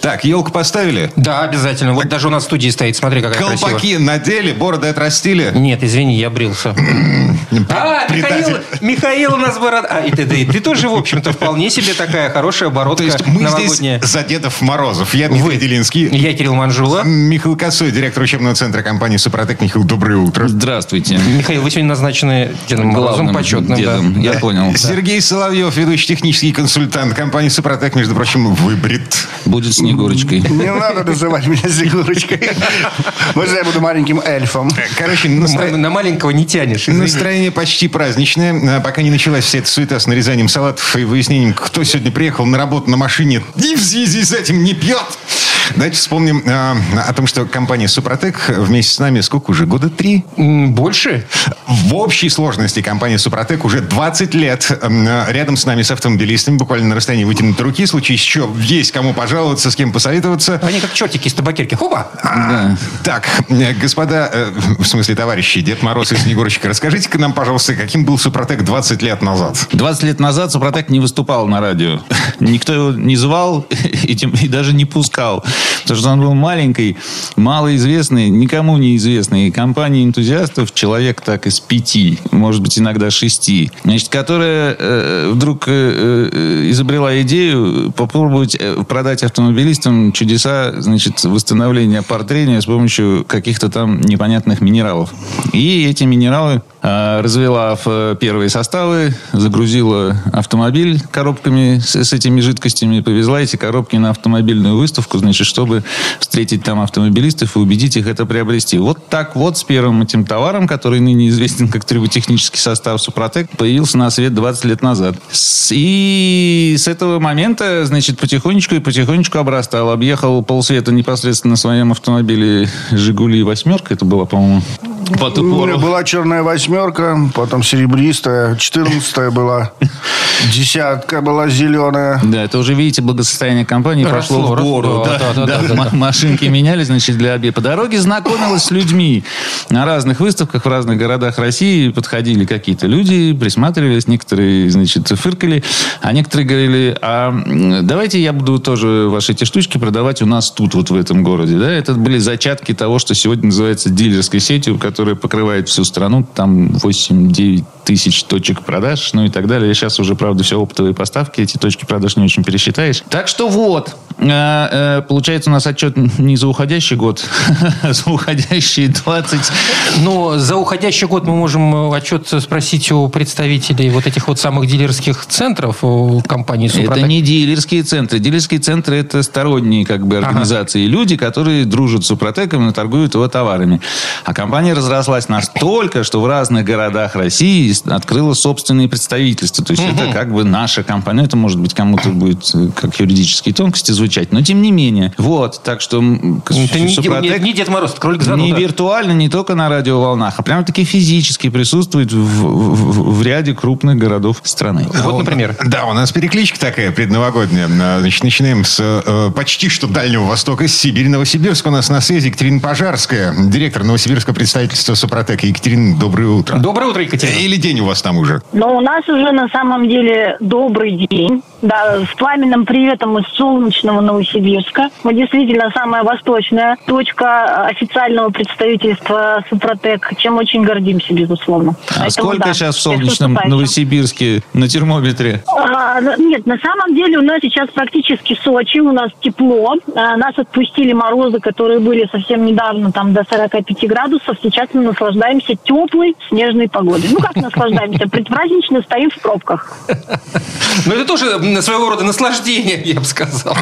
Так, елку поставили? Да, обязательно. Вот даже у нас в студии стоит. Смотри, какая Колпаки красивая. надели, бороды отрастили? Нет, извини, я брился. А, Михаил, Михаил у нас бород... А, и ты, да, и ты тоже, в общем-то, вполне себе такая хорошая бородка То есть мы новогодняя. здесь за Дедов Морозов. Я Дмитрий Делинский. Я Кирилл Манжула. Михаил Косой, директор учебного центра компании «Супротек». Михаил, доброе утро. Здравствуйте. Михаил, вы сегодня назначены Дедом Морозом Главным почетным. дедом, да. я понял. Сергей Соловьев, ведущий технический консультант компании «Супротек», между прочим, выбрит. Будет Снегурочкой. Не надо называть меня Снегурочкой. Можно я буду маленьким эльфом? Короче, На- маленького не тянешь. настроение почти праздничное. А Пока не началась вся эта суета с нарезанием салатов и выяснением, кто сегодня приехал на работу на машине и в связи с этим не пьет. Давайте вспомним а, о том, что компания «Супротек» вместе с нами сколько уже? Года три? Больше? В общей сложности компания «Супротек» уже 20 лет м, рядом с нами, с автомобилистами, буквально на расстоянии вытянутой руки. В случае еще есть кому пожаловаться, с кем посоветоваться. Они как чертики из табакерки. Хопа! А, Так, э, господа, э, в смысле товарищи, Дед Мороз и Снегурочка, расскажите-ка нам, пожалуйста, каким был «Супротек» 20 лет назад? 20 лет назад Супротек не выступал на радио. Никто его не звал и, тем- и даже не пускал. Потому что он был маленький, малоизвестный, никому неизвестный. И компания энтузиастов, человек так из пяти, может быть, иногда шести, значит, которая э, вдруг э, э, изобрела идею попробовать э, продать автомобилистам чудеса, значит, восстановления портрения с помощью каких-то там непонятных минералов. И эти минералы а, развела в э, первые составы, загрузила автомобиль коробками с, с этими жидкостями, повезла эти коробки на автомобильную выставку, значит, чтобы встретить там автомобилистов и убедить их это приобрести. Вот так вот с первым этим товаром, который ныне известен как триботехнический состав Супротек, появился на свет 20 лет назад. И с этого момента, значит, потихонечку и потихонечку обрастал. Объехал полсвета непосредственно на своем автомобиле «Жигули восьмерка». Это была, по-моему, по ту У пору. меня была черная восьмерка, потом серебристая, четырнадцатая была, десятка была зеленая. Да, это уже, видите, благосостояние компании прошло в гору. Машинки менялись, значит, для обеда. По дороге знакомилась с людьми. На разных выставках в разных городах России подходили какие-то люди, присматривались, некоторые, значит, фыркали, а некоторые говорили, а давайте я буду тоже ваши эти штучки продавать у нас тут, вот в этом городе. Да? Это были зачатки того, что сегодня называется дилерской сетью, которая покрывает всю страну. Там 8-9 тысяч точек продаж, ну и так далее. Сейчас уже, правда, все оптовые поставки, эти точки продаж не очень пересчитаешь. Так что вот, Э, э, получается у нас отчет не за уходящий год, а за уходящие 20. Но за уходящий год мы можем э, отчет спросить у представителей вот этих вот самых дилерских центров компании «Супротек». Это не дилерские центры. Дилерские центры это сторонние как бы организации. Люди, которые дружат с Супротеком и торгуют его товарами. А компания разрослась настолько, что в разных городах России открыла собственные представительства. То есть это как бы наша компания. Ну, Это может быть кому-то будет э, как юридические тонкости звучать. Но тем не менее. Вот. Так что Это не, Супротек- не- не Дед Мороз, это кролик не виртуально, не только на радиоволнах, а прямо-таки физически присутствует в, в- в ряде крупных городов страны. Вот, например. Да, у нас перекличка такая предновогодняя. А, Значит, начинаем с э, почти что Дальнего Востока, с Сибири. Новосибирск у нас на связи Екатерина Пожарская, директор Новосибирского представительства Супротека. Екатерина, доброе утро. Доброе утро, Екатерина. Или день у вас там уже? Но у нас уже на самом деле добрый день. Да, с пламенным приветом из солнечного Новосибирска. Мы действительно самая восточная точка официального представительства Супротек, чем очень гордимся, безусловно. А Поэтому, сколько да, сейчас в солнечном. Новосибирске на термометре? А, нет, на самом деле у нас сейчас практически Сочи, у нас тепло. А, нас отпустили морозы, которые были совсем недавно, там до 45 градусов. Сейчас мы наслаждаемся теплой снежной погодой. Ну как наслаждаемся? Предпразднично стоим в пробках. Ну, это тоже своего рода наслаждение, я бы сказал.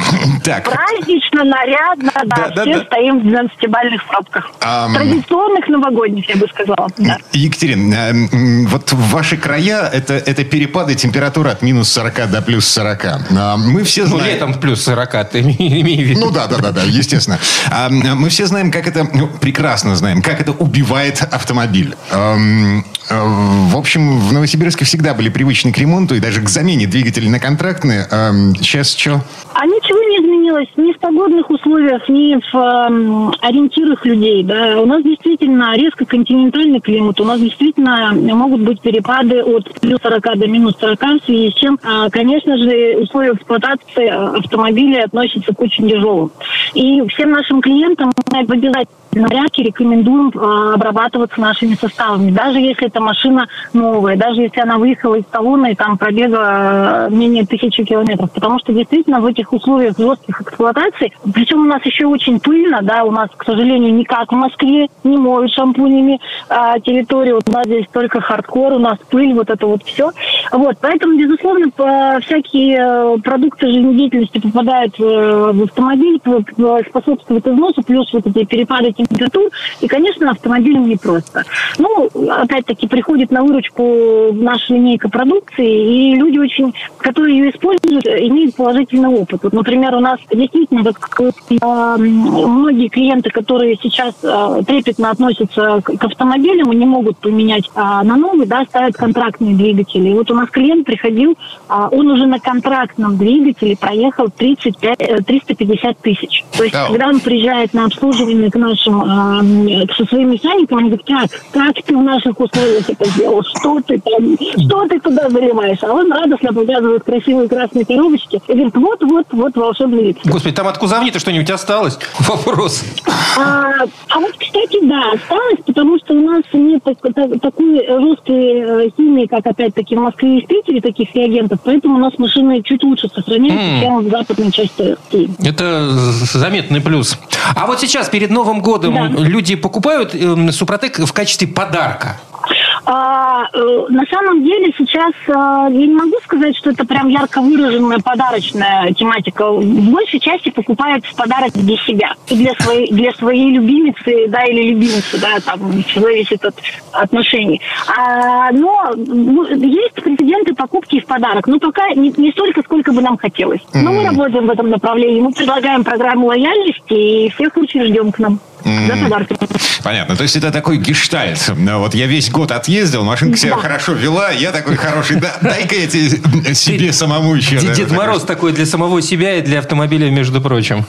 Так, Празднично, нарядно, да, Да, да, все да. стоим в 12-бальных пробках. Ам. Традиционных новогодних, я бы сказала. Да. Екатерина, э, вот в ваши края это, это перепады температуры от минус 40 до плюс 40. А, Мы все Ну, знаем... летом плюс 40, ты име- имей в виду. Ну да, да, да, да, естественно. А, Мы все знаем, как это, ну, прекрасно знаем, как это убивает автомобиль. Э, В общем, в Новосибирске всегда были привычны к ремонту и даже к замене двигателей на контрактные. Ам, Сейчас что? А ничего не изменилось ни в погодных условиях, ни в э, ориентирах людей. Да. У нас действительно резко континентальный климат, у нас действительно могут быть перепады от плюс 40 до минус 40, в связи с чем, э, конечно же, условия эксплуатации автомобиля относятся к очень тяжелым. И всем нашим клиентам мы обязательно порядке рекомендуем э, обрабатываться нашими составами. Даже если эта машина новая, даже если она выехала из салона и там пробега э, менее тысячи километров. Потому что действительно в этих условиях жестких эксплуатаций, причем у нас еще очень пыльно, да, у нас, к сожалению, не как в Москве, не моют шампунями э, территорию. У нас здесь только хардкор, у нас пыль, вот это вот все. Вот, поэтому, безусловно, всякие э, продукты жизнедеятельности попадают э, в автомобиль, способствуют износу, плюс вот эти перепады температур. И, конечно, автомобилям непросто. Ну, опять-таки, приходит на выручку наша линейка продукции, и люди очень, которые ее используют, имеют положительный опыт. Вот, например, у нас действительно вот, э, многие клиенты, которые сейчас э, трепетно относятся к, автомобилям и не могут поменять э, на новый, да, ставят контрактные двигатели. И вот у нас клиент приходил, э, он уже на контрактном двигателе проехал 35, 350 тысяч. То есть, когда он приезжает на обслуживание к нашим нашим, со своим механиком, они говорят, как, как ты в наших условиях это сделал, что ты там, что ты туда заливаешь? А он радостно показывает красивые красные коробочки и говорит, вот, вот, вот волшебный вид. Господи, там от кузовни-то что-нибудь осталось? Вопрос. А, а вот, кстати, да, осталось, потому что у нас нет так, так, такой жесткой э, химии, как опять-таки в Москве и в Питере, таких реагентов, поэтому у нас машины чуть лучше сохраняются, mm. чем в западной части России. Это заметный плюс. А вот сейчас, перед Новым годом, годом да. люди покупают э, Супротек в качестве подарка? А, э, на самом деле сейчас а, я не могу сказать, что это прям ярко выраженная подарочная тематика. В большей части покупают в подарок для себя и для своей, для своей любимицы, да, или любимицы, да, там все зависит от отношений. А, но ну, есть прецеденты покупки в подарок, но пока не, не столько, сколько бы нам хотелось. Но мы работаем в этом направлении, мы предлагаем программу лояльности и всех очень ждем к нам. Понятно. То есть это такой гештальт. Вот я весь год отъездил, машинка себя да. хорошо вела, я такой хороший. Да, дай-ка я тебе, себе самому еще. Дед, Дед Мороз такой для самого себя и для автомобиля, между прочим.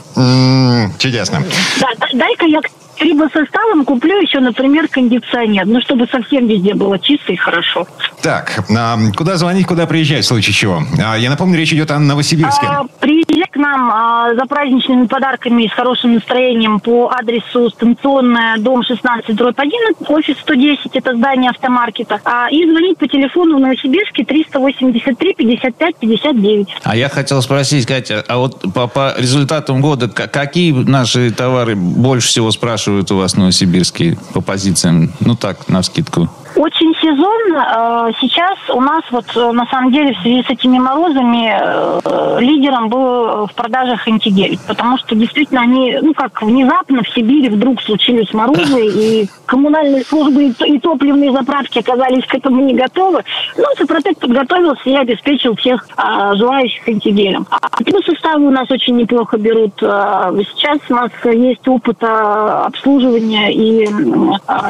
чудесно. Да, дай-ка я либо составом куплю еще, например, кондиционер. Ну, чтобы совсем везде было чисто и хорошо. Так, а куда звонить, куда приезжать в случае чего? А, я напомню, речь идет о Новосибирске. А, приезжать к нам а, за праздничными подарками и с хорошим настроением по адресу станционная, дом 16, дробь 1, офис 110, это здание автомаркета. А, и звонить по телефону в Новосибирске 383 55 59. А я хотел спросить, Катя, а вот по, по результатам года какие наши товары больше всего спрашивают? Спрашивают у вас новосибирские по позициям? Ну так, на вскидку. Очень сезонно. Э, сейчас у нас вот э, на самом деле в связи с этими морозами э, лидером был в продажах антигель, потому что действительно они, ну как внезапно в Сибири вдруг случились морозы, и коммунальные службы и топливные заправки оказались к этому не готовы. Ну, Супротек подготовился и обеспечил всех а, желающих антигелем. А плюс составы у нас очень неплохо берут. Сейчас у нас есть опыт обслуживания и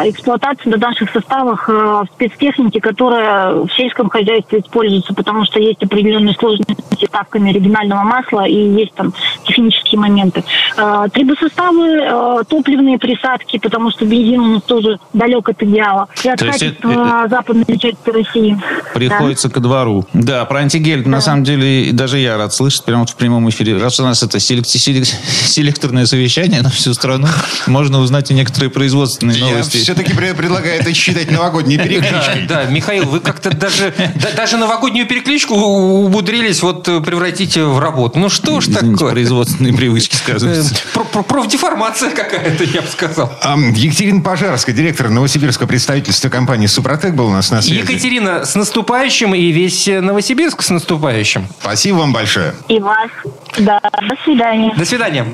эксплуатации на наших составах в спецтехнике, которая в сельском хозяйстве используется, потому что есть определенные сложности с ставками оригинального масла и есть там технические моменты. Э, трибосоставы, э, топливные присадки, потому что бензин у нас тоже далек от идеала. И от То качества это, западной части России. Приходится да. ко двору. Да, про антигель, да. на самом деле, даже я рад слышать прямо в прямом эфире. Раз у нас это селекторное совещание на всю страну, можно узнать и некоторые производственные новости. Я все-таки предлагаю это считать новогодним новогодней перекличкой. Да, да, Михаил, вы как-то даже, даже новогоднюю перекличку умудрились вот превратить в работу. Ну что ж такое? Производственные привычки сказываются. Э, профдеформация какая-то, я бы сказал. Екатерина Пожарская, директор Новосибирского представительства компании «Супротек» был у нас на связи. Екатерина, с наступающим и весь Новосибирск с наступающим. Спасибо вам большое. И вас. Да, до свидания. До свидания.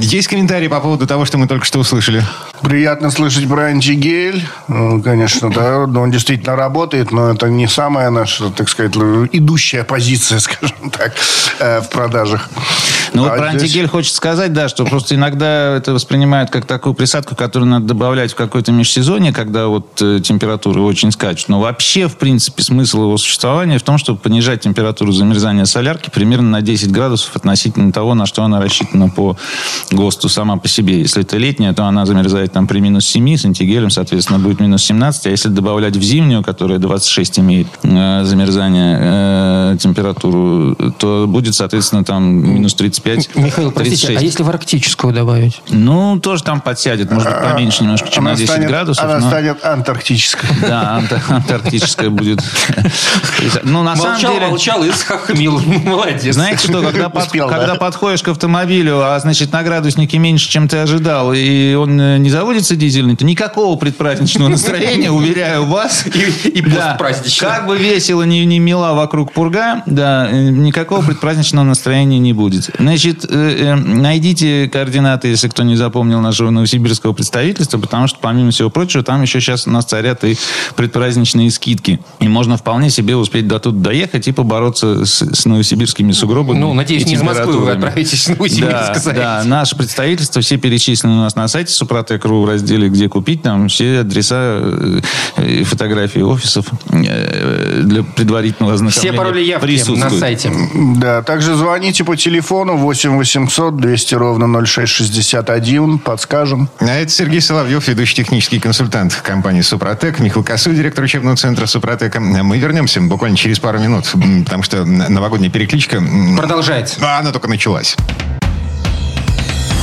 Есть комментарии по поводу того, что мы только что услышали? Приятно слышать про антигель. Ну, Конечно, да. Но Он действительно работает, но это не самая наша, так сказать, идущая позиция, скажем так, э, в продажах. Ну, вот А про здесь- антигель хочется сказать, да, что просто иногда это воспринимают как такую присадку, которую надо добавлять в какое-то межсезонье, когда вот э, температуры очень скачут. Но вообще, в принципе, смысл его существования в том, чтобы понижать температуру замерзания солярки примерно на 10 градусов относительно того, на что она рассчитана по ГОСТу сама по себе. Если это летняя, то она замерзает там при минус 7, с антигелем, соответственно, будет минус 17. А если добавлять в зимнюю, которая 26 имеет э, замерзание, э, температуру, то будет, соответственно, там минус 35, Михаил, простите, 36. а если в арктическую добавить? Ну, тоже там подсядет, может быть, поменьше немножко, чем Она на 10 станет- градусов. Она но- станет антарктической. Да, анта- антарктическая будет. Ну, на самом молчал, деле... молчал и схохмил. Молодец. Знаете что, под- когда подходишь к автомобилю, а значит на градуснике меньше, чем ты ожидал, и он э, не заводится дизельный, то никакого предпраздничного настроения, уверяю вас. И- и Да, постпраздничного. Как бы весело не, не мила вокруг пурга, да, э, никакого предпраздничного настроения не будет. Значит, э, э, найдите координаты, если кто не запомнил нашего новосибирского представительства, потому что, помимо всего прочего, там еще сейчас у нас царят и предпраздничные скидки. И можно вполне себе успеть до тут доехать и побороться с, с новосибирскими сугробами. Ну, надеюсь, не из Москвы вы отправитесь в Новосибирск, Да, да, наше представительство, все перечислены у нас на сайте Супротек.ру в разделе «Где купить». Там все адреса э, и фотографии офисов э, для предварительного ознакомления Все пароли явки на сайте. Да, также звоните по телефону 8 800 200 ровно 0661. Подскажем. А это Сергей Соловьев, ведущий технический консультант компании «Супротек», Михаил Косой, директор учебного центра «Супротека». Мы вернемся буквально через пару минут, потому что новогодняя перекличка... Продолжается. а, Она только началась.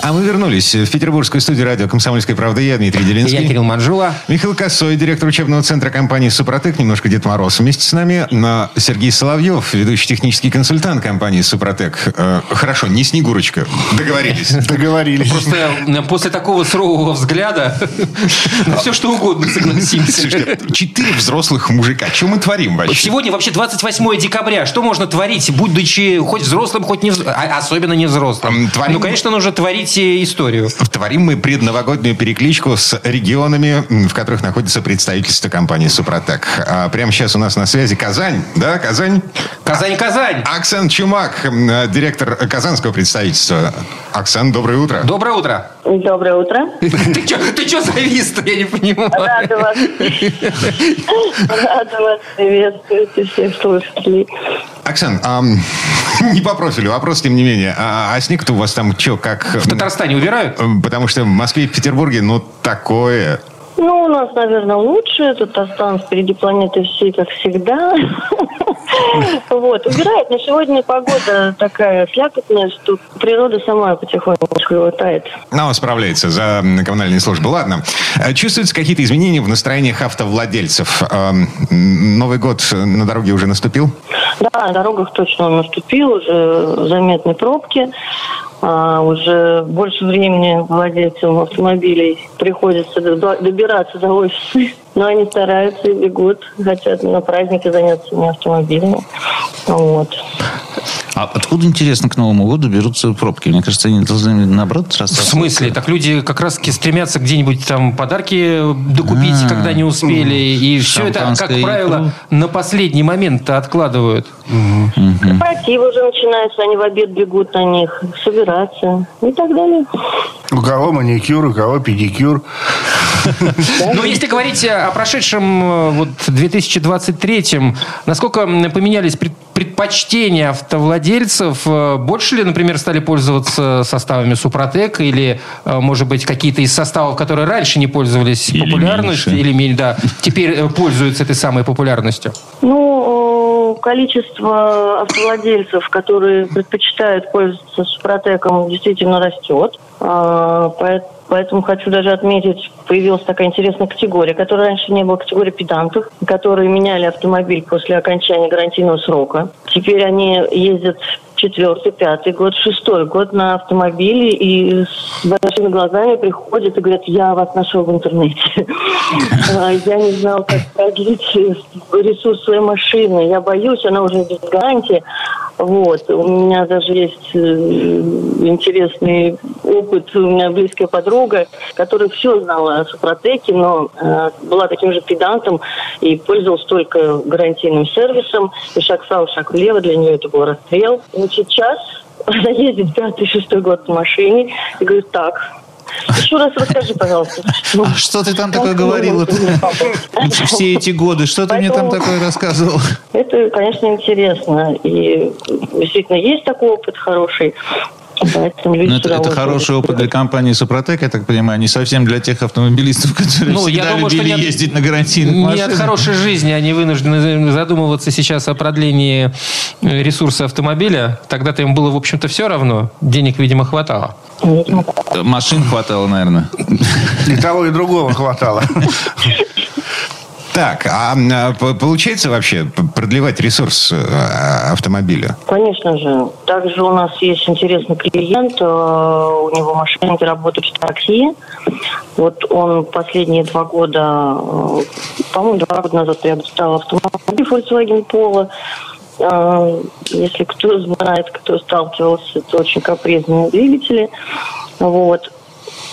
А мы вернулись в петербургскую студию радио «Комсомольская правда». Я Дмитрий Делинский. Я Кирилл Манжула. Михаил Косой, директор учебного центра компании «Супротек», немножко Дед Мороз вместе с нами. Но Сергей Соловьев, ведущий технический консультант компании «Супротек». Э, хорошо, не Снегурочка. Договорились. Договорились. Просто э, после такого сурового взгляда на все что угодно согласимся. Четыре взрослых мужика. Что мы творим вообще? Сегодня вообще 28 декабря. Что можно творить, будучи хоть взрослым, хоть не взрослым, а особенно не взрослым? Ну, конечно, нужно творить э, историю. Творим мы предновогоднюю перекличку с регионами, в которых находится представительство компании «Супротек». А прямо сейчас у нас на связи Казань. Да, Казань? Казань-Казань! Оксан Чумак, м, э, директор казанского представительства. Оксан, доброе утро. Доброе утро. Доброе утро. Ты что ты чё завис-то? Я не понимаю. Рада вас, рада вас приветствовать и всех слушателей. Оксан, ам, не по профилю, вопрос тем не менее. А, а снег-то у вас там что, как... В Татарстане убирают? Потому что в Москве и в Петербурге, ну, такое... Ну, у нас, наверное, лучше. Татарстан впереди планеты всей, как всегда. Вот. Убирает. Но сегодня погода такая слякотная, что природа сама потихонечку его тает. Но справляется за коммунальные службы. Ладно. А Чувствуются какие-то изменения в настроениях автовладельцев? Ам, м, Новый год на дороге уже наступил? Да, на дорогах точно он наступил, уже заметны пробки. А, уже больше времени владельцам автомобилей приходится добираться до офиса. Но они стараются и бегут, хотят на праздники заняться не автомобилями. Вот. А откуда, интересно, к Новому году берутся пробки? Мне кажется, они должны, наоборот, В рассасываться. смысле? Так люди как раз стремятся где-нибудь там подарки докупить, А, когда не успели. И все это, как правило, на последний момент откладывают. Корпоративы уже начинаются, они в обед бегут на них, собираться и так далее. У кого маникюр, у кого педикюр. Но если говорить о прошедшем э, вот 2023-м, насколько поменялись пред- предпочтения автовладельцев? Э, Больше ли, например, стали пользоваться составами Супротек или, э, может быть, какие-то из составов, которые раньше не пользовались Или популярностью, меньше. или меньше, да, теперь э, пользуются этой самой популярностью? Ну, количество автовладельцев, которые предпочитают пользоваться Супротеком, действительно растет. А, поэт- Поэтому хочу даже отметить, появилась такая интересная категория, которая раньше не была категория педантов, которые меняли автомобиль после окончания гарантийного срока. Теперь они ездят четвертый, пятый год, шестой год на автомобиле и с большими глазами приходят и говорят, я вас нашел в интернете. А, Я не знал, как продлить ресурс своей машины. Я боюсь, она уже без гарантии. Вот. У меня даже есть э, интересный опыт. У меня близкая подруга, которая все знала о Супротеке, но э, была таким же педантом и пользовалась только гарантийным сервисом. И шаг вправо, шаг влево, для нее это был расстрел. Но сейчас она ездит пятый-шестой год в машине и говорит, так, еще раз расскажи, пожалуйста. Что, А что ты там такое говорила? Все эти годы, что ты мне там такое рассказывал? Это, конечно, интересно. И действительно есть такой опыт хороший. Поэтому люди Ну, это, это хороший опыт для компании Супротек, я так понимаю, не совсем для тех автомобилистов, которые Ну, я всегда думаю, что любили не от- ездить на гарантийных Не машинах. от хорошей жизни они вынуждены задумываться сейчас о продлении э, ресурса автомобиля. Тогда-то им было, в общем-то, все равно. Денег, видимо, хватало. Машин хватало, наверное. И того, и другого хватало. Так, а а, получается вообще продлевать ресурс э, автомобиля? Конечно же. Также у нас есть интересный клиент. э, У него мошенники работают в такси. Вот он последние два года, э, по-моему, два года назад приобретал автомобиль Volkswagen Polo. Если кто знает, кто сталкивался, это очень капризные двигатели. Вот.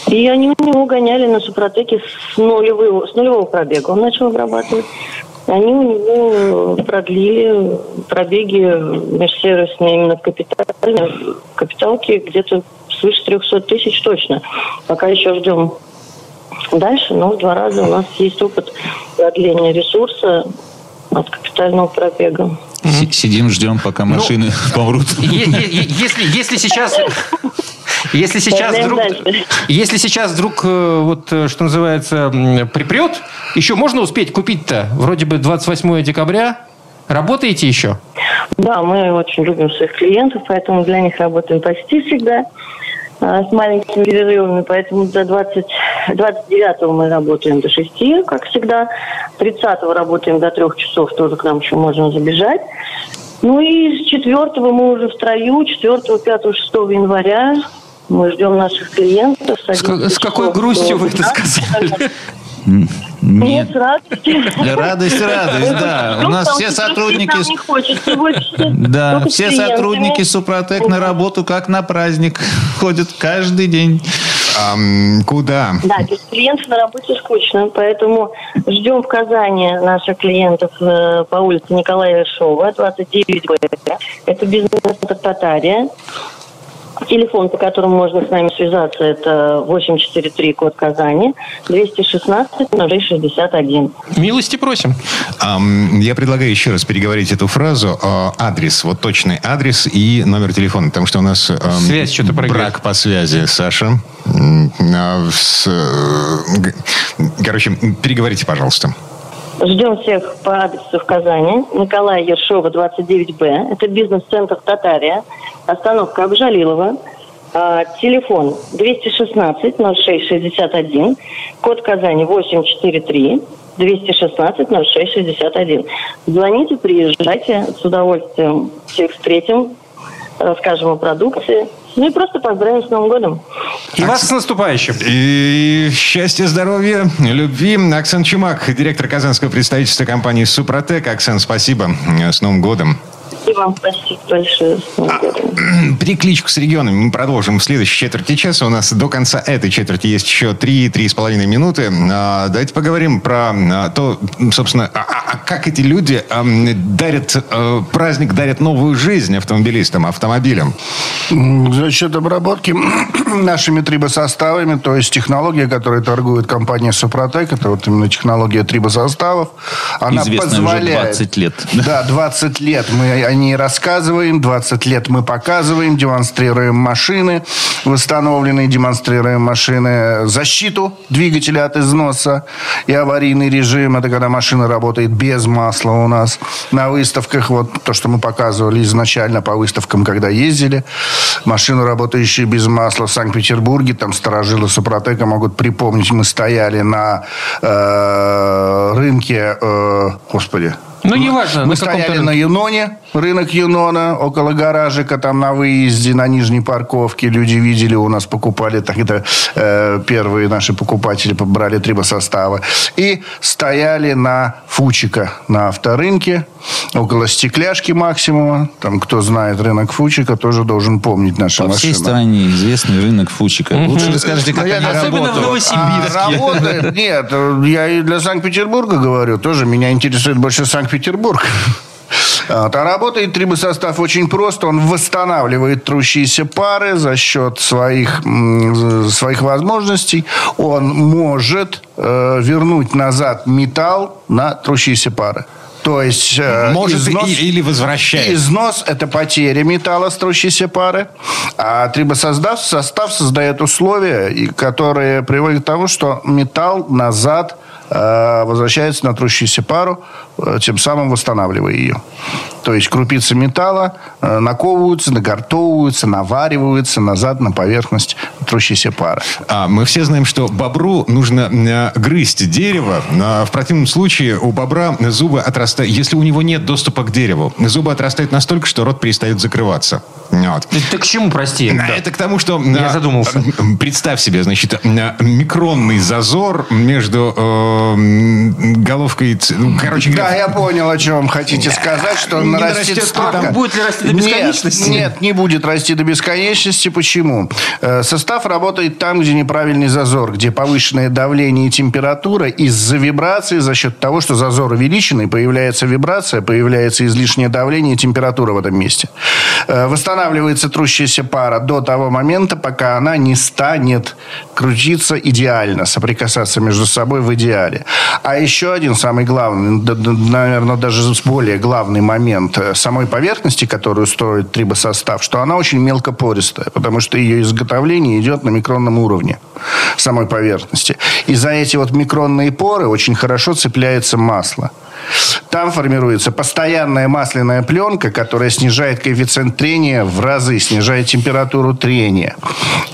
И они у него гоняли на Супротеке с нулевого, с нулевого пробега. Он начал обрабатывать. Они у него продлили пробеги межсервисные именно капитальные, капиталки где-то свыше 300 тысяч точно. Пока еще ждем дальше, но в два раза у нас есть опыт продления ресурса от капитального пробега. Си- Сидим, ждем, пока Ну, машины помрут. Если, если сейчас... Если сейчас вдруг, если сейчас вдруг, э, вот, э, что называется, припрет, еще можно успеть купить-то? Вроде бы 28 декабря. Работаете еще? Да, мы очень любим своих клиентов, поэтому для них работаем почти всегда с маленькими перерывами. Поэтому до 20, 29 мы работаем до 6, как всегда. 30 работаем до 3 часов, тоже к нам еще можно забежать. Ну и с 4 мы уже в строю, 4, 5, 6 января мы ждем наших клиентов. С, с какой грустью вы это сказали? Нет, Нет. с радостью. Радость, радость, да. У нас все сотрудники... Да, все сотрудники Супротек на работу как на праздник ходят каждый день. Ам, куда? Да, без клиентов на работе скучно, поэтому ждем в Казани наших клиентов э, по улице Николая Ершова, 29 Б. Это бизнес-центр Татария. Телефон, по которому можно с нами связаться, это 843 код Казани, 216 0661. Милости просим. Я предлагаю еще раз переговорить эту фразу. А, адрес, вот точный адрес и номер телефона, потому что у нас Связь что-то прыгает. брак по связи, Саша. А, с, э, короче, переговорите, пожалуйста. Ждем всех по адресу в Казани. Николая Ершова, 29Б. Это бизнес-центр Татария. Остановка Обжалилова. А, телефон 216 06 61. Код Казани 843 216 06 61. Звоните, приезжайте. С удовольствием всех встретим. Расскажем о продукции. Ну и просто поздравим с Новым годом. И вас с наступающим. И счастья, здоровья, любви. Оксан Чумак, директор казанского представительства компании «Супротек». Оксан, спасибо. С Новым годом. И вам спасибо большое. С Новым годом. Перекличку с регионами мы продолжим в следующей четверти часа. У нас до конца этой четверти есть еще 3-3,5 минуты. А, Давайте поговорим про а, то, собственно, а- как эти люди ам, дарят э, праздник, дарят новую жизнь автомобилистам, автомобилям. За счет обработки нашими трибосоставами, то есть технология, которой торгует компания Супротек, это вот именно технология трибосоставов, она Известная уже позволяет... 20 лет. Да, 20 лет мы о ней рассказываем, 20 лет мы показываем, демонстрируем машины, восстановленные, демонстрируем машины, защиту двигателя от износа и аварийный режим. Это когда машина работает без масла у нас. На выставках, вот то, что мы показывали изначально по выставкам, когда ездили, машину, работающую без масла в Санкт-Петербурге, там сторожилы Супротека могут припомнить, мы стояли на э, рынке, э, господи, Ну, неважно, Мы на стояли на Юноне, рынок Юнона, около гаражика, там на выезде, на нижней парковке. Люди видели, у нас покупали тогда э, первые наши покупатели, побрали три состава. И стояли на Фучика на авторынке, около стекляшки максимума. Там, кто знает рынок Фучика, тоже должен помнить наши По всей машины. стране известный рынок Фучика. Лучше расскажите, как они Особенно в. Новосибирске. А работает? Нет, я и для Санкт-Петербурга говорю. Тоже меня интересует больше Санкт-Петербург. Вот. А работает трибосостав очень просто. Он восстанавливает трущиеся пары за счет своих, своих возможностей. Он может э, вернуть назад металл на трущиеся пары. То есть э, Может износ- или возвращает. Износ – это потеря металла с трущейся пары. А трибосостав состав создает условия, которые приводят к тому, что металл назад возвращается на трущуюся пару, э, тем самым восстанавливая ее. То есть крупицы металла э, наковываются, нагортовываются, навариваются назад на поверхность трущейся пары. А, мы все знаем, что бобру нужно э, грызть дерево. А в противном случае у бобра зубы отрастают. Если у него нет доступа к дереву, зубы отрастают настолько, что рот перестает закрываться. Вот. Ты к чему, прости? А Это к тому, что... Я а, задумался. Представь себе, значит, а, микронный зазор между э, головкой... ну, Короче Да, я понял, о чем хотите сказать, что он нарастет столько. там. Будет ли расти до бесконечности? Нет, нет, не будет расти до бесконечности. Почему? Э, Состав работает там, где неправильный зазор, где повышенное давление и температура из-за вибрации, за счет того, что зазор увеличенный, появляется вибрация, появляется излишнее давление и температура в этом месте. Э, Восстанавливается трущаяся пара до того момента, пока она не станет крутиться идеально, соприкасаться между собой в идеале. А еще один самый главный, наверное, даже более главный момент э, самой поверхности, которую строит трибосостав, что она очень мелкопористая, потому что ее изготовление идет на микронном уровне самой поверхности. И за эти вот микронные поры очень хорошо цепляется масло. Там формируется постоянная масляная пленка, которая снижает коэффициент трения в разы, снижает температуру трения.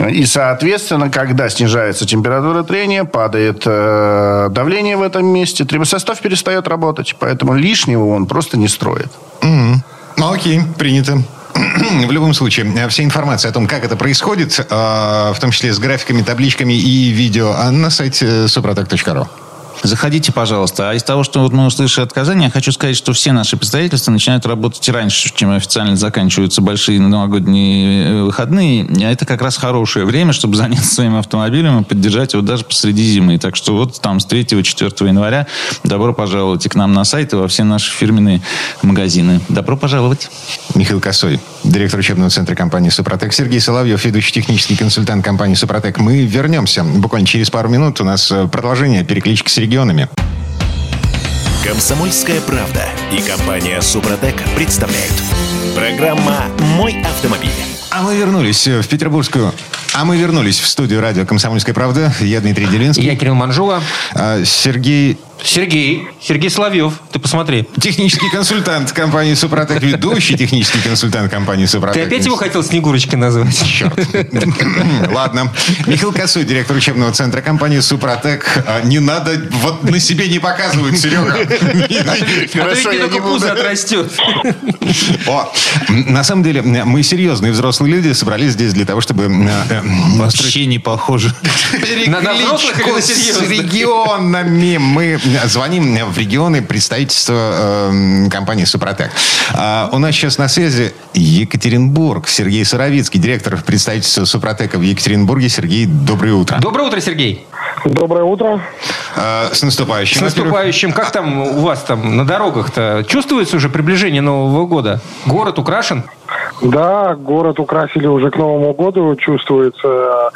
И, соответственно, когда снижается температура трения, падает э, давление в этом месте, трибосостав перестает работать. Поэтому лишнего он просто не строит. Ну, окей, принято. В любом случае, э, вся информация о том, как это происходит, э, в том числе с графиками, табличками и видео, а на сайте suprotec.ru. Заходите, пожалуйста. А из того, что вот мы услышали от Казани, я хочу сказать, что все наши представительства начинают работать раньше, чем официально заканчиваются большие новогодние э, выходные. А это как раз хорошее время, чтобы заняться своим автомобилем и поддержать его даже посреди зимы. Так что вот там с 3-4 января добро пожаловать и к нам на сайт и во все наши фирменные магазины. Добро пожаловать. Михаил Косой, директор учебного центра компании «Супротек». Сергей Соловьев, ведущий технический консультант компании «Супротек». Мы вернемся буквально через пару минут. У нас э, продолжение переклички регионами. Комсомольская правда и компания Супротек представляют. Программа «Мой автомобиль». А мы вернулись э, в петербургскую... А мы вернулись в студию радио «Комсомольская правда». Я Дмитрий Делинский. Я Кирилл Манжула. А, Сергей Сергей. Сергей Соловьев. Ты посмотри. Технический консультант компании «Супротек», ведущий технический консультант компании Ты «Супротек». опять его хотел Снегурочкой назвать? Черт. Ладно. Михаил Косой, директор учебного центра компании «Супротек». А, Не надо, вот на себе не показывать, Серега. А то ведь я не буду. отрастет. О, на самом деле, мы серьезные взрослые люди собрались здесь для того, чтобы э, Вообще не похоже. Перекличку с регионами. Мы звоним в регионы представительства э, компании «Супротек». А у нас сейчас на связи Екатеринбург. Сергей Суровицкий, директор представительства «Супротека» в Екатеринбурге. Сергей, доброе утро. Доброе утро, Сергей. Доброе утро. Э, С наступающим. С наступающим. Как там у вас там на дорогах-то? Чувствуется уже приближение Нового года? Город украшен? Да, город украсили уже к Новому году, чувствуется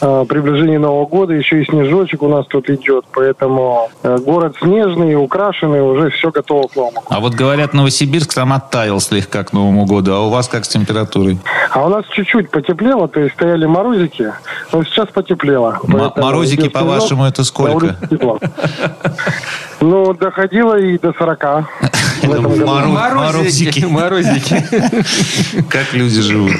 э, приближение Нового года, еще и снежочек у нас тут идет, поэтому э, город снежный, украшенный, уже все готово к Новому году. А вот говорят, Новосибирск там оттаял слегка к Новому году. А у вас как с температурой? А у нас чуть-чуть потеплело, то есть стояли морозики, но сейчас потеплело. М- морозики, по-вашему, это сколько? Ну, доходило и до 40. в этом году. Морозики. Морозики. Как люди живут.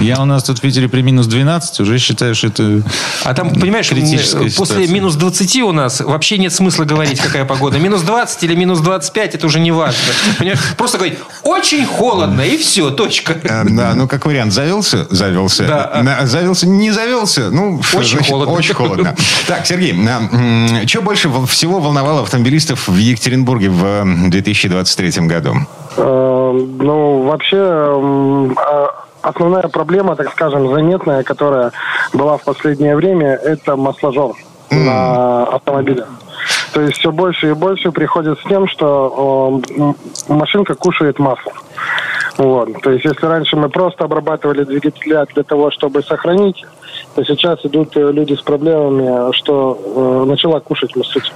Я у нас тут в Питере при минус 12 уже считаю, что это... А там, понимаешь, Критическая м, после ситуация. минус 20 у нас вообще нет смысла говорить, какая погода. Минус 20 или минус 25, это уже не важно. Понимаешь, просто говорить, очень холодно, и все, точка. Э, Да, ну как вариант, завелся, завелся. Да. На- Завелся, не завелся. Ну, Очень значит, холодно. Очень холодно. Так, Сергей, что больше всего волновало автомобилистов в Екатеринбурге в э, 2023 году? Ну, вообще, а, основная проблема, так скажем, заметная, которая была в последнее время, это масложор на автомобиле. То есть все больше и больше приходит с тем, что э, машинка кушает масло. Вот. То есть если раньше мы просто обрабатывали двигателя для того, чтобы сохранить, то сейчас идут э, люди с проблемами, что э, начала кушать маслица.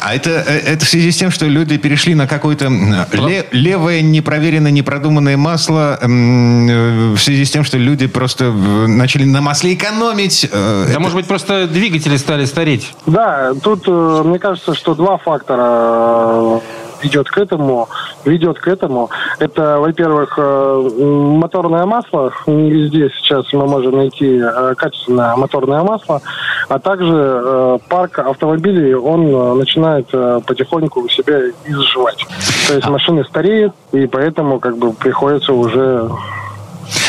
А это, э, это в связи с тем, что люди перешли на какое-то ле- левое, непроверенное, непродуманное масло, э, в связи с тем, что люди просто начали на масле экономить. Да, это- может быть, просто двигатели стали стареть. Да, тут мне кажется, что два фактора идет к этому, ведет к этому. Это, во-первых, э, моторное масло. Не везде сейчас мы можем найти э, качественное моторное масло. А также э, парк автомобилей, он начинает потихоньку себя изживать. То есть машины стареют, и поэтому как бы приходится уже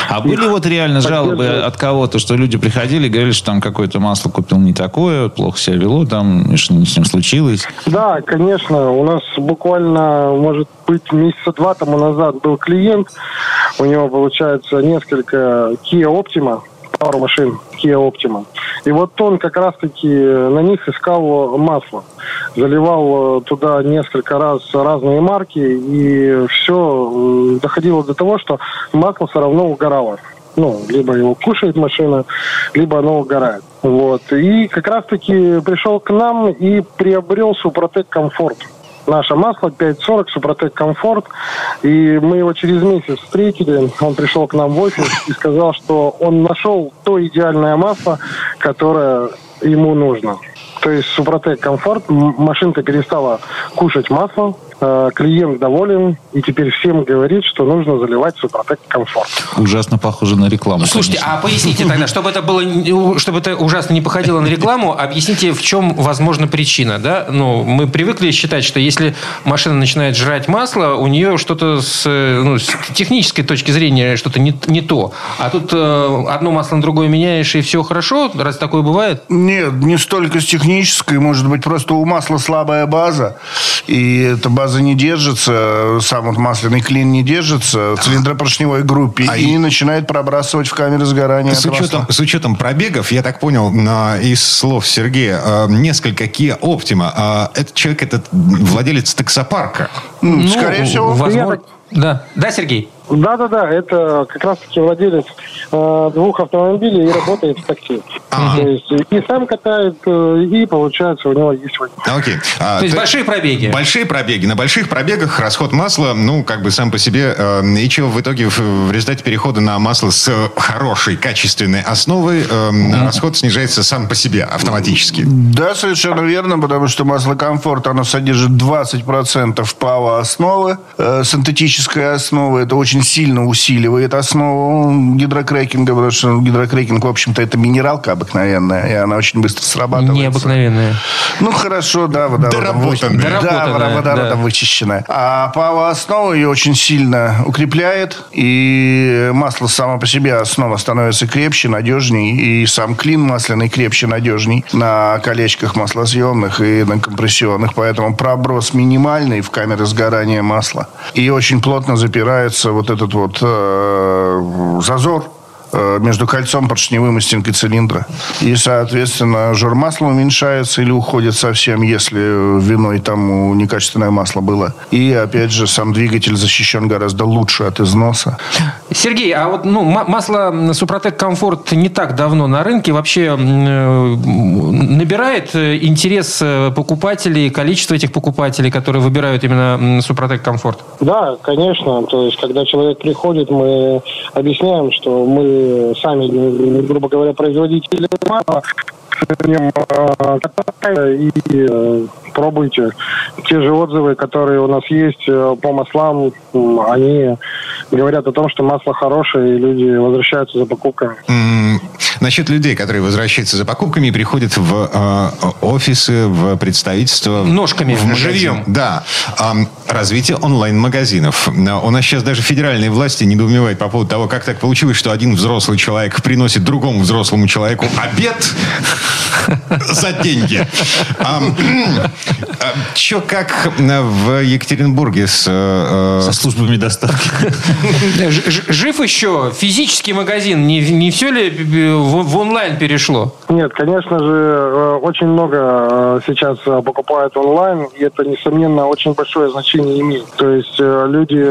А были вот реально жалобы от кого-то, что люди приходили и говорили, что там какое-то масло купил не такое, плохо себя вело, там, что с ним случилось. Да, конечно. У нас буквально, может быть, месяца два тому назад был клиент. У него, получается, несколько Kia Optima, пару машин Kia Optima. И вот он как раз-таки на них искал масло. Заливал э, туда несколько раз разные марки, и все доходило до того, что масло все равно угорало. Ну, либо его кушает машина, либо оно угорает. Вот. И как раз-таки пришел к нам и приобрел Супротек Комфорт. Наше масло 5.40 Супротек Комфорт. И мы его через месяц встретили. Он пришел к нам в офис и сказал, что он нашел то идеальное масло, которое ему нужно. То есть Супротек Комфорт, машинка перестала кушать масло, клиент доволен, и теперь всем говорит, что нужно заливать Супротек Комфорт. Ужасно похоже на рекламу. Слушайте, конечно. а поясните тогда, чтобы это было, чтобы это ужасно не походило на рекламу, объясните, в чем, возможно, причина, да? Ну, мы привыкли считать, что если машина начинает жрать масло, у нее что-то с, э, ну, с технической точки зрения что-то не, не то. А тут э, одно масло на другое меняешь, и все хорошо? Раз такое бывает? Нет, не столько с технической, может быть, просто у масла слабая база, и эта база не держится, сам вот масляный клин не держится в цилиндропоршневой группе А и и- начинает пробрасывать в камеры сгорания С учетом, с учетом пробегов, я так понял на- из слов Сергея, э, несколько Kia Optima. А этот человек, этот владелец таксопарка. М, Скорее всего. Возможно. Да. Да, Сергей? Да-да-да, это как раз-таки владелец э, двух автомобилей и работает в такси. То есть и сам катает, э, и получается у него есть водитель. Окей. А, То есть ты- большие пробеги? Большие пробеги. На больших пробегах расход масла, ну, как бы сам по себе. э, и чего в итоге в, в результате перехода на масло с хорошей, качественной основой, э, расход снижается сам по себе автоматически. Да, совершенно верно, потому что масло комфорт, оно содержит 20% ПАВа основы, э, синтетической основы. Это очень сильно усиливает основу гидрокрекинга, потому что гидрокрекинг, в общем-то, это минералка обыкновенная, и она очень быстро срабатывает. Необыкновенная. Ну, хорошо, да, водородом, вы- да, водородом да. вычищенная. А ПАВа основа ее очень сильно укрепляет, и масло само по себе основа становится крепче, надежней, и сам клин масляный крепче, надежней на колечках маслосъемных и на компрессионных, поэтому проброс минимальный в камеры сгорания масла. И очень плотно запирается вот этот вот э, зазор э, между кольцом поршневым и стенкой цилиндра. И, соответственно, жир масла уменьшается или уходит совсем, если виной тому некачественное масло было. И, опять же, сам двигатель защищен гораздо лучше от износа. Сергей, а вот ну, ма- масло Супротек Комфорт не так давно на рынке. Вообще э, набирает э, интерес э, покупателей, количество этих покупателей, которые выбирают именно Супротек Комфорт? Да, конечно. То есть, когда человек приходит, мы объясняем, что мы сами, грубо говоря, производители масла, ним э, и э, пробуйте. Те же отзывы, которые у нас есть э, по маслам, они говорят о том, что масло хорошее, и люди возвращаются за покупками. Насчет людей, которые возвращаются за покупками и приходят в э, офисы, в представительства. Ножками, в магазин. живьем. Да. Ам, развитие онлайн-магазинов. У нас сейчас даже федеральные власти недоумевают по поводу того, как так получилось, что один взрослый человек приносит другому взрослому человеку обед за деньги. Че, как э, в Екатеринбурге с... э, Со службами доставки. Жив еще физический магазин? Не, не все ли э, в, в онлайн перешло? Нет, конечно же, э, очень много э, сейчас э, покупают онлайн, и это, несомненно, очень большое значение имеет. То есть э, люди...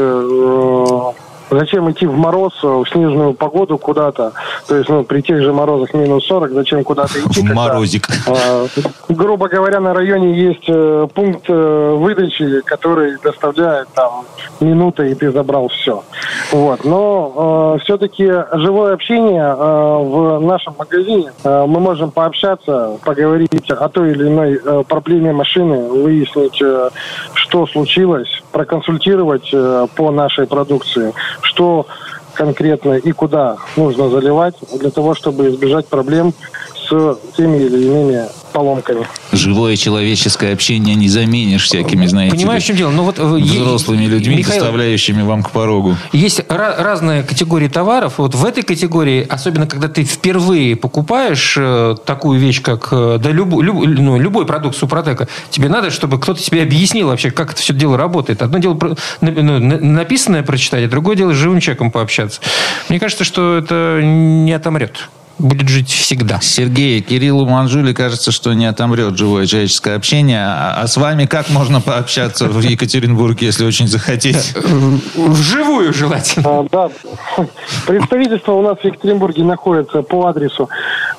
э, Зачем идти в мороз, э, в снежную погоду куда-то? То есть, ну, при тех же морозах минус 40, зачем куда-то идти? В когда, морозик. э, грубо говоря, на районе есть э, пункт э, выдачи, который доставляет там минуты, и ты забрал все. Вот. Но все-таки живое общение э, в нашем магазине, э, мы можем пообщаться, поговорить о той или иной э, проблеме машины, выяснить, э, что случилось, проконсультировать э, по нашей продукции, что конкретно и куда нужно заливать для того, чтобы избежать проблем с теми или иными поломками. Живое человеческое общение не заменишь всякими, знаете Понимаешь, ли, в чем дело? Ну, вот, э, е- взрослыми людьми, Михаил, доставляющими вам к порогу. Есть ра- разные категории товаров. Вот в этой категории, особенно когда ты впервые покупаешь э, такую вещь, как э, да, любу- люб- ну, любой продукт Супротека, тебе надо, чтобы кто-то тебе объяснил вообще, как это все дело работает. Одно дело про- ну, на- написанное прочитать, а другое дело с живым человеком пообщаться. Мне кажется, что это не отомрет. Будет жить всегда. Сергей, Кириллу Манжуле кажется, что не отомрет живое человеческое общение. А, а с вами как можно пообщаться в Екатеринбурге, если очень захотеть? Вживую желательно. А, Да, представительство у нас в Екатеринбурге находится по адресу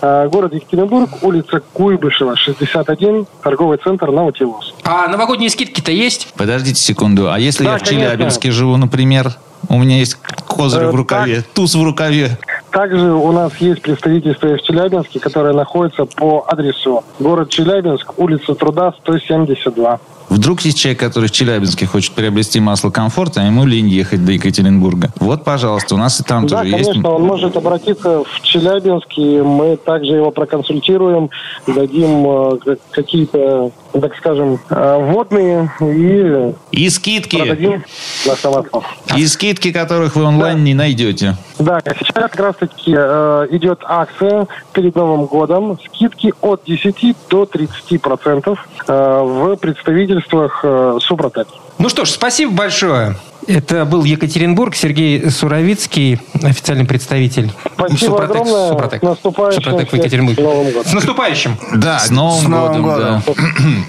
э, город Екатеринбург, улица Куйбышева, 61, торговый центр Наутилус. А новогодние скидки-то есть? Подождите секунду. А если я в. Челябинске живу, например, у меня есть козырь Э, в рукаве, туз в рукаве. Также у нас есть представительство в Челябинске, которое находится по адресу город Челябинск, улица Труда, 172. Вдруг есть человек, который в Челябинске хочет приобрести масло комфорта, а ему лень ехать до Екатеринбурга. Вот, пожалуйста, у нас и там Да, тоже есть. конечно, он может обратиться в Челябинск, и мы также его проконсультируем, дадим э, какие-то, так скажем, э, вводные и И скидки. продадим наше масло. И скидки, которых вы онлайн не найдете. Да, сейчас как раз-таки э, идет акция перед Новым годом. Скидки от 10 до 30 процентов э, в представительствах э, Супротек. Ну что ж, спасибо большое. Это был Екатеринбург, Сергей Суровицкий, официальный представитель Спасибо огромное. Супротек. С наступающим Супротек в Екатеринбурге. с Новым годом. С наступающим. Да, С Новым, С Новым годом, годом.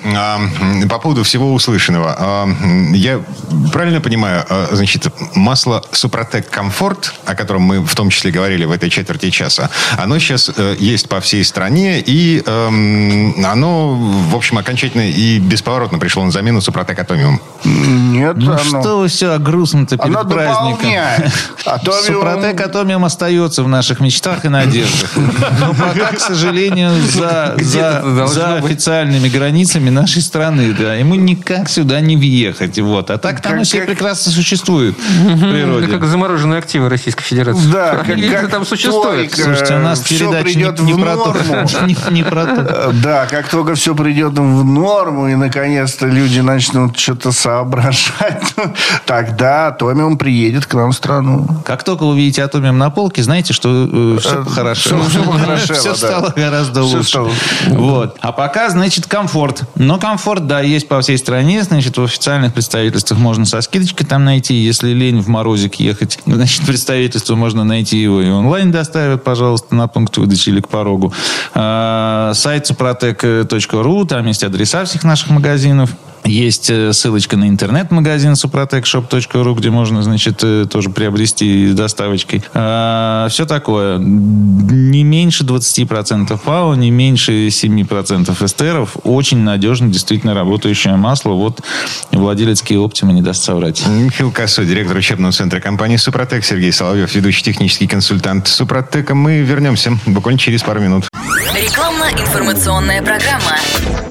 да. А, По поводу всего услышанного. А, Я правильно понимаю, а, значит, масло Супротек Комфорт, о котором мы в том числе говорили в этой четверти часа, оно сейчас э, есть по всей стране, и эм, оно, в общем, окончательно и бесповоротно пришло на замену Супротек Атомиум. Нет, Ну оно- что вы все грустно-то перед Оно праздником? Атомиум- Супротек Атомиум остается в наших мечтах и надеждах. Но пока, к сожалению, за, официальными границами нашей страны. Да. Ему никак сюда не въехать. Вот. А так там все прекрасно существует в Это природе. как замороженные активы Российской Федерации. Да, как, как там существуют. только, Слушайте, у нас передача придет не, не в про то. Не, не про то. Э, Да, как только все придет в норму, и наконец-то люди начнут что-то соображать, тогда Атомиум приедет к нам в страну. Как только вы увидите атомиум на полке, знаете, что все Э, похорошело. всё- всё похорошело, Все да. стало гораздо Всё лучше. стало. Вот. А пока, значит, комфорт. Но комфорт, да, есть по всей стране. Значит, в официальных представительствах можно со скидочкой там найти. Если лень в морозик ехать, значит, представительство можно найти его и онлайн доставят, пожалуйста, на пункт выдачи или к порогу. А, Сайт suprotec.ru, там есть адреса всех наших магазинов. Есть э, ссылочка на интернет-магазин suprotecshop.ru, где можно, значит, э, тоже приобрести с доставочкой. все такое. Не меньше 20% ФАО, не меньше 7% эстеров. Очень надежно, действительно работающее масло. Вот владелец Kia Optima не даст соврать. Михаил Косой, директор учебного центра компании «Супротек», Сергей Соловьев, ведущий технический консультант «Супротека». Мы вернемся буквально через пару минут. Рекламно Рекламно-информационная программа.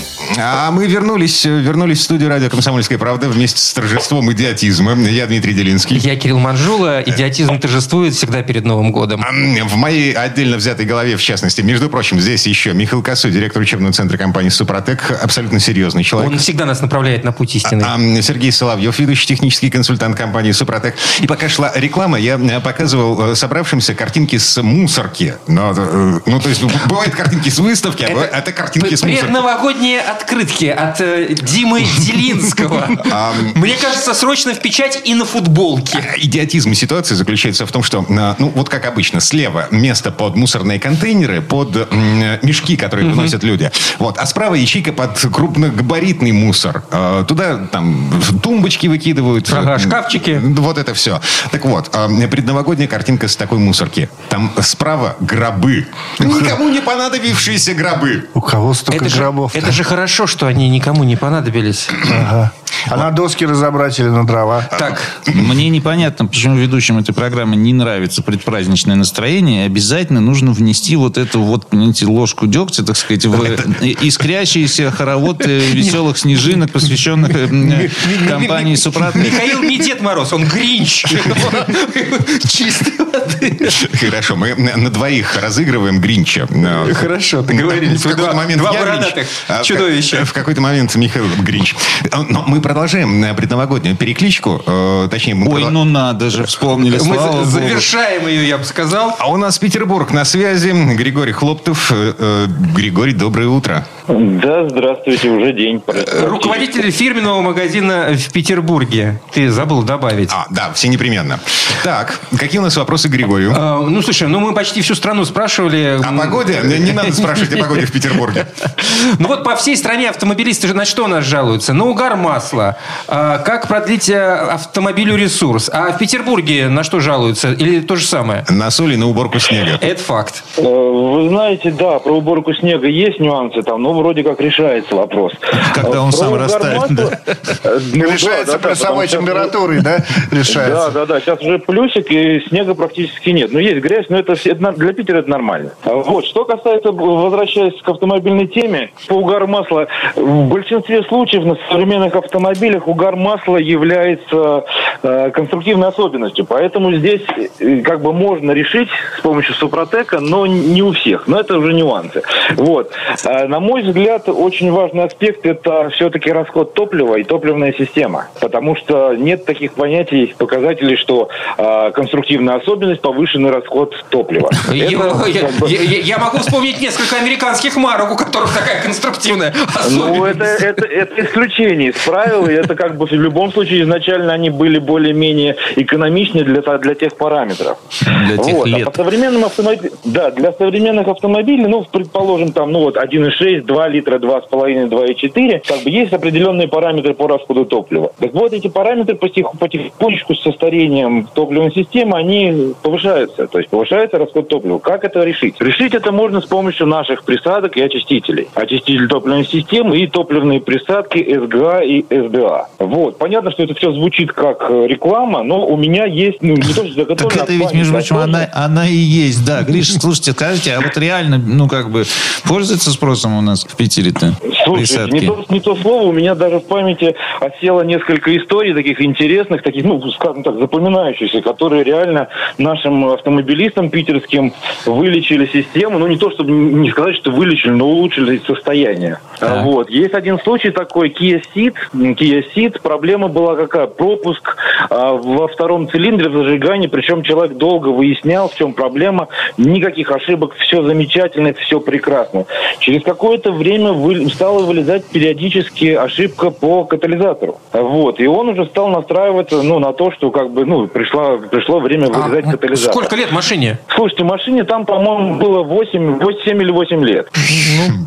А мы вернулись, вернулись в студию радио «Комсомольская правда» вместе с торжеством идиотизма. Я Дмитрий Делинский. Я Кирилл Манжула. Идиотизм торжествует всегда перед Новым годом. В моей отдельно взятой голове, в частности, между прочим, здесь еще Михаил Косой, директор учебного центра компании «Супротек», абсолютно серьезный человек. Он всегда нас направляет на путь истины. А, Сергей Соловьев, ведущий технический консультант компании «Супротек». И пока шла реклама, я э, показывал э, собравшимся картинки с мусорки. Но, э, ну, то есть, бывают картинки с выставки, а бывают- это картинки с мусорки. Предновогодние открытки от э, Димы Делинского. Мне кажется, срочно в печать и на футболке. Идиотизм ситуации заключается в том, что, э, ну, вот как обычно, слева место под мусорные контейнеры, под м, мешки, которые выносят люди. Вот. А справа ячейка под крупногабаритный мусор. Э, Туда там тумбочки выкидывают. Ага, Э, шкафчики. Вот это все. Так вот, э, предновогодняя картинка с такой мусорки. Там справа гробы. Никому не понадобившиеся гробы. У кого столько Это гробов? это же хорошо, что они никому не понадобились. Ага. А на доски разобрать или на дрова? Так, Мне непонятно, почему ведущим этой программы не нравится предпраздничное настроение. Обязательно нужно внести вот эту вот, понимаете, ложку дегтя, так сказать, в искрящийся хоровод веселых снежинок, посвященных э, компании Супротек. Михаил не Дед Мороз, он Гринч. Чистой воды. Хорошо, мы на двоих разыгрываем Гринча. Хорошо, договорились. Два- бородатых а ка- В какой-то момент Михаил Гринч. Э, Но мы продолжаем э, предновогоднюю перекличку. э, Точнее, мы Ой, продол- ну надо же, вспомнили, Мы слава за- богу. завершаем ее, я бы сказал. А у нас Петербург на связи. Григорий Хлоптов. Э, э, Григорий, доброе утро. Да, здравствуйте, уже день. Руководитель фирменного магазина в Петербурге. Ты забыл добавить. А, да, все непременно. Так, какие у нас вопросы к Григорию? А, Ну, слушай, ну мы почти всю страну спрашивали. О погоде? Не не надо спрашивать о погоде в Петербурге. Ну вот по всей стране автомобилисты же на что нас жалуются? На угар масла. А, Как продлить э, автомобилю ресурс? А в Петербурге на что жалуются? Или то же самое? На соли, на уборку снега. Это факт. Э, Вы знаете, да, про уборку снега есть нюансы там, но вроде как решается вопрос. Когда Э, он про сам растает, масла, да. э, ну да, Решается да, да, плюсовой что- температурой, да? Да, Решается. да, да. Сейчас уже плюсик, и снега практически нет. Но есть грязь, но это, для Питера это нормально. Вот. Что касается, возвращаясь к автомобильной теме, по угару масла, в большинстве случаев на современных автомобилях угар масла является э, конструктивной особенностью. Поэтому здесь э, как бы можно решить с помощью Супротека, но не у всех. Но это уже нюансы. Вот. А, На мой взгляд, очень важный аспект – это все-таки расход топлива и топливная система. Потому что нет таких понятий, показателей, что а, конструктивная особенность – повышенный расход топлива. Я, Это, я- как бы, я- я могу вспомнить несколько американских марок, у которых такая конструктивная Ну, это, это, это исключение из правил, и это как бы в любом случае изначально они были более-менее экономичнее для, для тех параметров. Для тех вот. лет. А по современным автомобилям, да, для современных автомобилей, ну, предположим, там, ну, вот 1,6, 2 литра, 2,5, 2,4, как бы есть определенные параметры по расходу топлива. Так вот, эти параметры потих- потихонечку со старением топливной системы, они повышаются, то есть повышается расход топлива. Как это решить? Решить это можно с помощью наших присадок и очистителей. Очиститель топливной системы и топливные присадки СГА и СДА. Вот. Понятно, что это все звучит как э, реклама, но у меня есть, ну, не то, что Так заготовлено, это а ведь, между прочим, она, она и есть, да. Гриш, слушайте, скажите, а вот реально, ну, как бы, пользуется спросом у нас в Питере-то Слушайте, не присадки? то, не то слово, у меня даже в памяти осело несколько историй таких интересных, таких, ну, скажем так, запоминающихся, которые реально нашим автомобилистам питерским вылечили систему. Ну, не то, чтобы не сказать, что вылечили, но улучшили состояние. Так. Вот. Есть один случай такой, Kia Ceed. Kia Ceed. Проблема была какая? Пропуск а, во втором цилиндре в зажигании, причем человек долго выяснял, в чем проблема. Никаких ошибок, все замечательно, все прекрасно. Через какое-то время вы- стала вылезать периодически ошибка по катализатору. Вот. И он уже стал настраиваться ну, на то, что как бы, ну, пришло, пришло время А, вылезать м, катализатор. Сколько лет машине? Слушайте, машине там, по-моему, было 8, 8, 7 или 8 лет.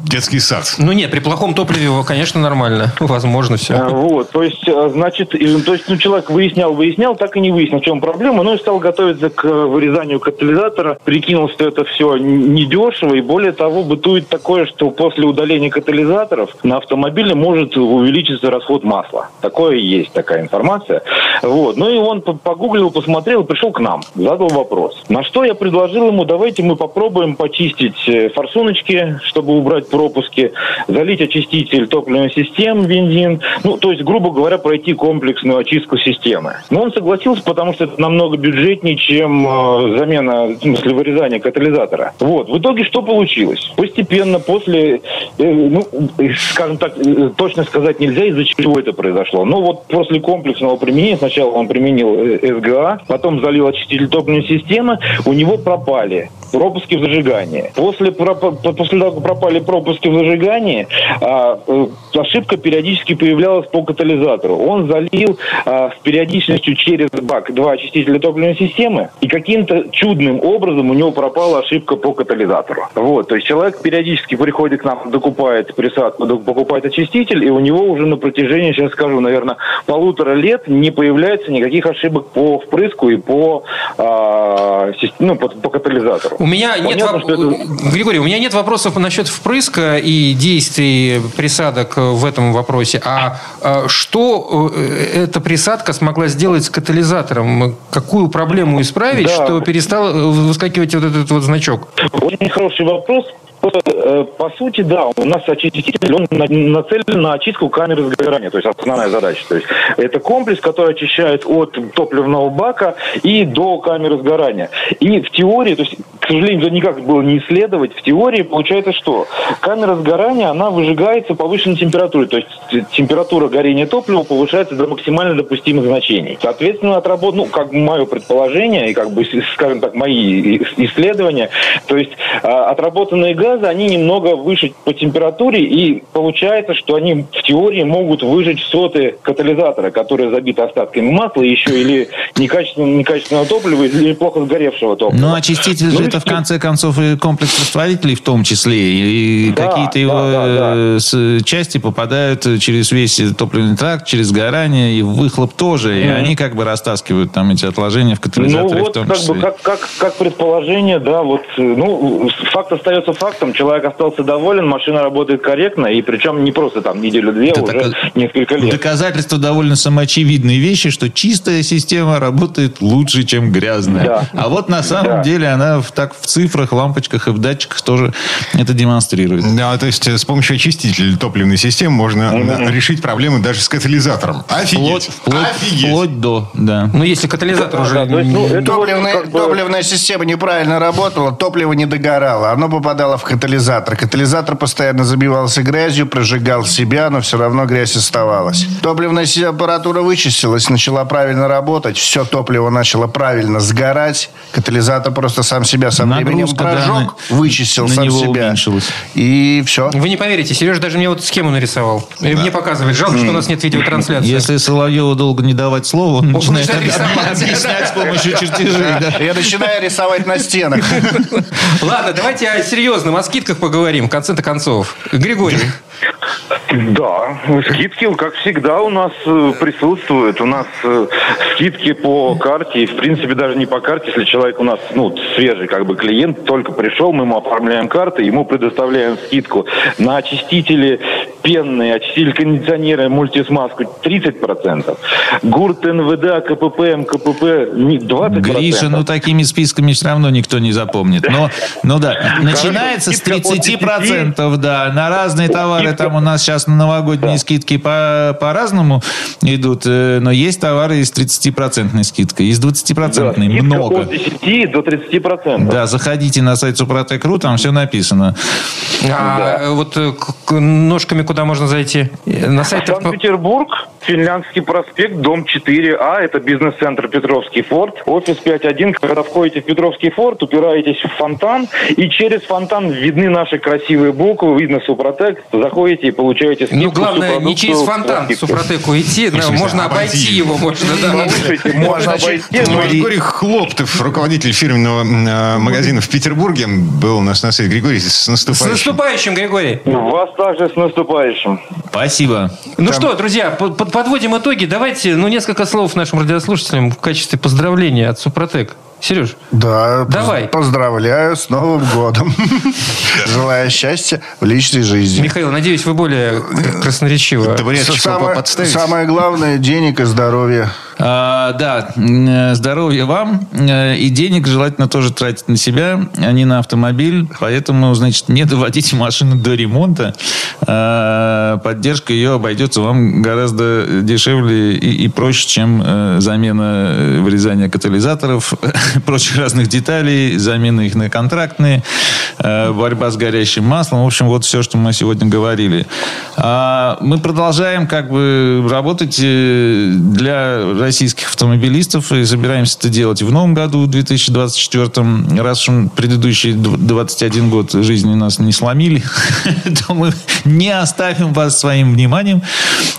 Детский сад. Ну нет, при плохом топливе, конечно, нормально. Возможно А, все. Вот, то есть, а, значит, то есть, ну, человек выяснял, выяснял, так и не выяснил, в чем проблема, ну и стал готовиться к э, вырезанию катализатора, прикинул, что это все недешево, и более того, бытует такое, что после удаления катализаторов на автомобиле может увеличиться расход масла. Такое есть, такая информация. Вот. Ну и он по- погуглил, посмотрел, пришел к нам, задал вопрос. На что я предложил ему, давайте мы попробуем почистить э, форсуночки, чтобы убрать пропуски, залить очиститель топливных систем, бензин. Ну, то есть, грубо говоря, пройти комплексную очистку системы. Но он согласился, потому что это намного бюджетнее, чем э, замена, в смысле, вырезание катализатора. Вот. В итоге что получилось? Постепенно после, э, ну, э, скажем так, э, точно сказать нельзя, из-за чего это произошло. Но вот после комплексного применения, сначала он применил э, СГА, потом залил очиститель топливной системы, у него пропали пропуски в зажигании. После, после того, как пропали пропуски в зажигании, а, э, ошибка периодически появлялась по катализатору. Он залил а, с периодичностью через бак два очистителя топливной системы, и каким-то чудным образом у него пропала ошибка по катализатору. Вот, то есть человек периодически приходит к нам, докупает присадку, покупает очиститель, и у него уже на протяжении, сейчас скажу, наверное, полутора лет не появляется никаких ошибок по впрыску и по, а, ну, по, по катализатору. У меня нет Понятно, воп- что это- Григорий, у меня нет вопросов насчет впрыска и действий присадок в этом вопросе. А э, что э, эта присадка смогла сделать с катализатором? Какую проблему исправить, Да. что перестал э, выскакивать вот этот вот значок? Очень хороший вопрос. Э, По сути, да, у нас очиститель, он на- нацелен на очистку камеры сгорания, то есть основная задача. То есть это комплекс, который очищает от топливного бака и до камеры сгорания. И в теории, то есть, к сожалению, это никак было не исследовать, в теории получается что? Камера сгорания, она выжигается повышенной температурой, то есть температура горения топлива повышается до максимально допустимых значений. Соответственно, отработано, ну, как мое предположение, и как бы, скажем так, мои исследования, то есть а, отработанные газы, они немного выше по температуре, и получается, что они в теории могут выжечь соты катализатора, которые забиты остатками масла, еще или некачественного, некачественного топлива, или плохо сгоревшего топлива. Ну, очиститель же Ну, это, и- в конце концов, и комплекс растворителей в том числе. И Да, какие-то его да, да, да. э, части попадают через весь топливный тракт, через сгорание, и в выхлоп тоже. И они как бы растаскивают там эти отложения в Ну катализаторе в вот, том как числе. бы, как, как, как предположение, да, вот, э, ну, факт остается фактом, человек остался доволен, машина работает корректно, и причем не просто там неделю-две, Это уже так- несколько лет. Доказательство довольно самоочевидные вещи, что чистая система работает лучше, чем грязная. Да. А вот на самом Да. деле она в, так в цифрах, лампочках и в датчиках тоже это демонстрирует. Да, то есть э, с помощью очистителя топливной системы можно э, решить проблемы даже с катализатором. Офигеть! Вплоть, Офигеть! вплоть до, да. Ну, если катализатор уже... Да, то есть, ну, вот Топливная, как бы- топливная система неправильно работала, топливо не догорало, оно попадало в катализатор. Катализатор постоянно забивался грязью, прожигал себя, но все равно грязь оставалась. Топливная аппаратура вычистилась, начала правильно работать, все топливо начало правильно сгорать, катализатор просто сам себя со временем Нагрузка, да, прожег, на- вычистил на сам него себя. уменьшилась. И все. Вы не поверите, Сережа даже мне вот схему нарисовал. И мне показывает. Жалко, что у нас нет видеотрансляции. Если Соловьеву долго не давать слова, он начинает начинает рисовать. объяснять с помощью чертежей. да. Я начинаю рисовать на стенах. Ладно, давайте о серьезном, о скидках поговорим, в конце-то концов. Григорий, Да, скидки, как всегда, у нас э, присутствуют. У нас э, скидки по карте. И, в принципе, даже не по карте, если человек у нас, ну, свежий как бы клиент, только пришел, мы ему оформляем карты, ему предоставляем скидку на очистители пенные, очиститель кондиционера, мультисмазку 30%. ГУРТ, НВД, КПП, МКПП не 20%. Гриша, ну такими списками все равно никто не запомнит. Но, ну да, начинается с скидка от 30%, да. На разные товары там у нас сейчас на новогодние скидки по, по-разному идут, э, но есть товары и с 30% скидкой, и с 20% Да, скидка много. от 10 до 30%. Да, заходите на сайт Супротек.ру, там все написано. а вот э, ножками куда можно зайти? На сайт... Санкт-Петербург, Финляндский проспект, дом 4А, это бизнес-центр Петровский форт, офис 5.1. Когда входите в Петровский форт, упираетесь в фонтан, и через фонтан видны наши красивые буквы, видно Супротек, заходите и получаете скидку. Ну, главное, не через фонтан. Супротеку идти, да, смысле, можно обойти обойти его. можно, да. Слушайте, можно обойти, Ну, но Григорий Хлоптов, руководитель фирменного э, магазина в Петербурге, был у нас на сайте. Григорий, с С наступающим. наступающим, Григорий. Вас также с наступающим. Спасибо. Ну что, друзья, под- под- подводим итоги. Давайте, ну, несколько слов нашим радиослушателям в качестве поздравления от Супротек. Сереж, Да, Давай. поз- поздравляю с Новым годом. Желаю счастья в личной жизни. Михаил, надеюсь, вы более красноречиво. Самое главное – денег и здоровья. А, да, здоровья вам. Э, И денег желательно тоже тратить на себя, а не на автомобиль. Поэтому, значит, не доводите машину до ремонта. А, Поддержка ее обойдется вам гораздо дешевле и, и проще, чем э, замена э, вырезания катализаторов, прочих разных деталей, замена их на контрактные, борьба с горящим маслом. В общем, вот все, что мы сегодня говорили. А Мы продолжаем как бы работать для российских автомобилистов и собираемся это делать в новом году, в 2024. Раз уж предыдущие дв- 21 год жизни нас не сломили, то мы не оставим вас своим вниманием.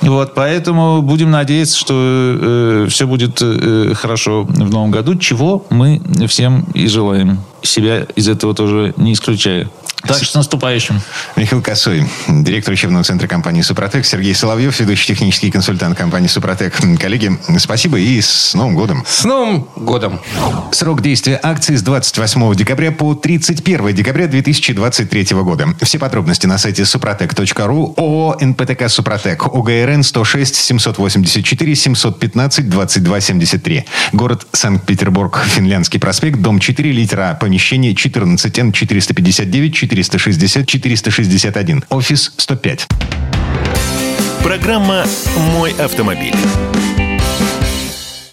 Вот, поэтому будем надеяться, что все будет э, хорошо в новом году, чего мы всем и желаем. Себя из этого тоже не исключая. Так что с наступающим. Михаил Косой, директор учебного центра компании «Супротек», Сергей Соловьев, ведущий технический консультант компании «Супротек». Коллеги, спасибо и с Новым годом. С Новым годом! Срок действия акции с 28 декабря по 31 декабря 2023 года. Все подробности на сайте супротек.ру, ООО «НПТК Супротек», ОГРН 106 784 715 22 73. Город Санкт-Петербург, Финляндский проспект, дом 4, литера А, помещение 14Н 459 460 461. Офис 105. Программа «Мой автомобиль».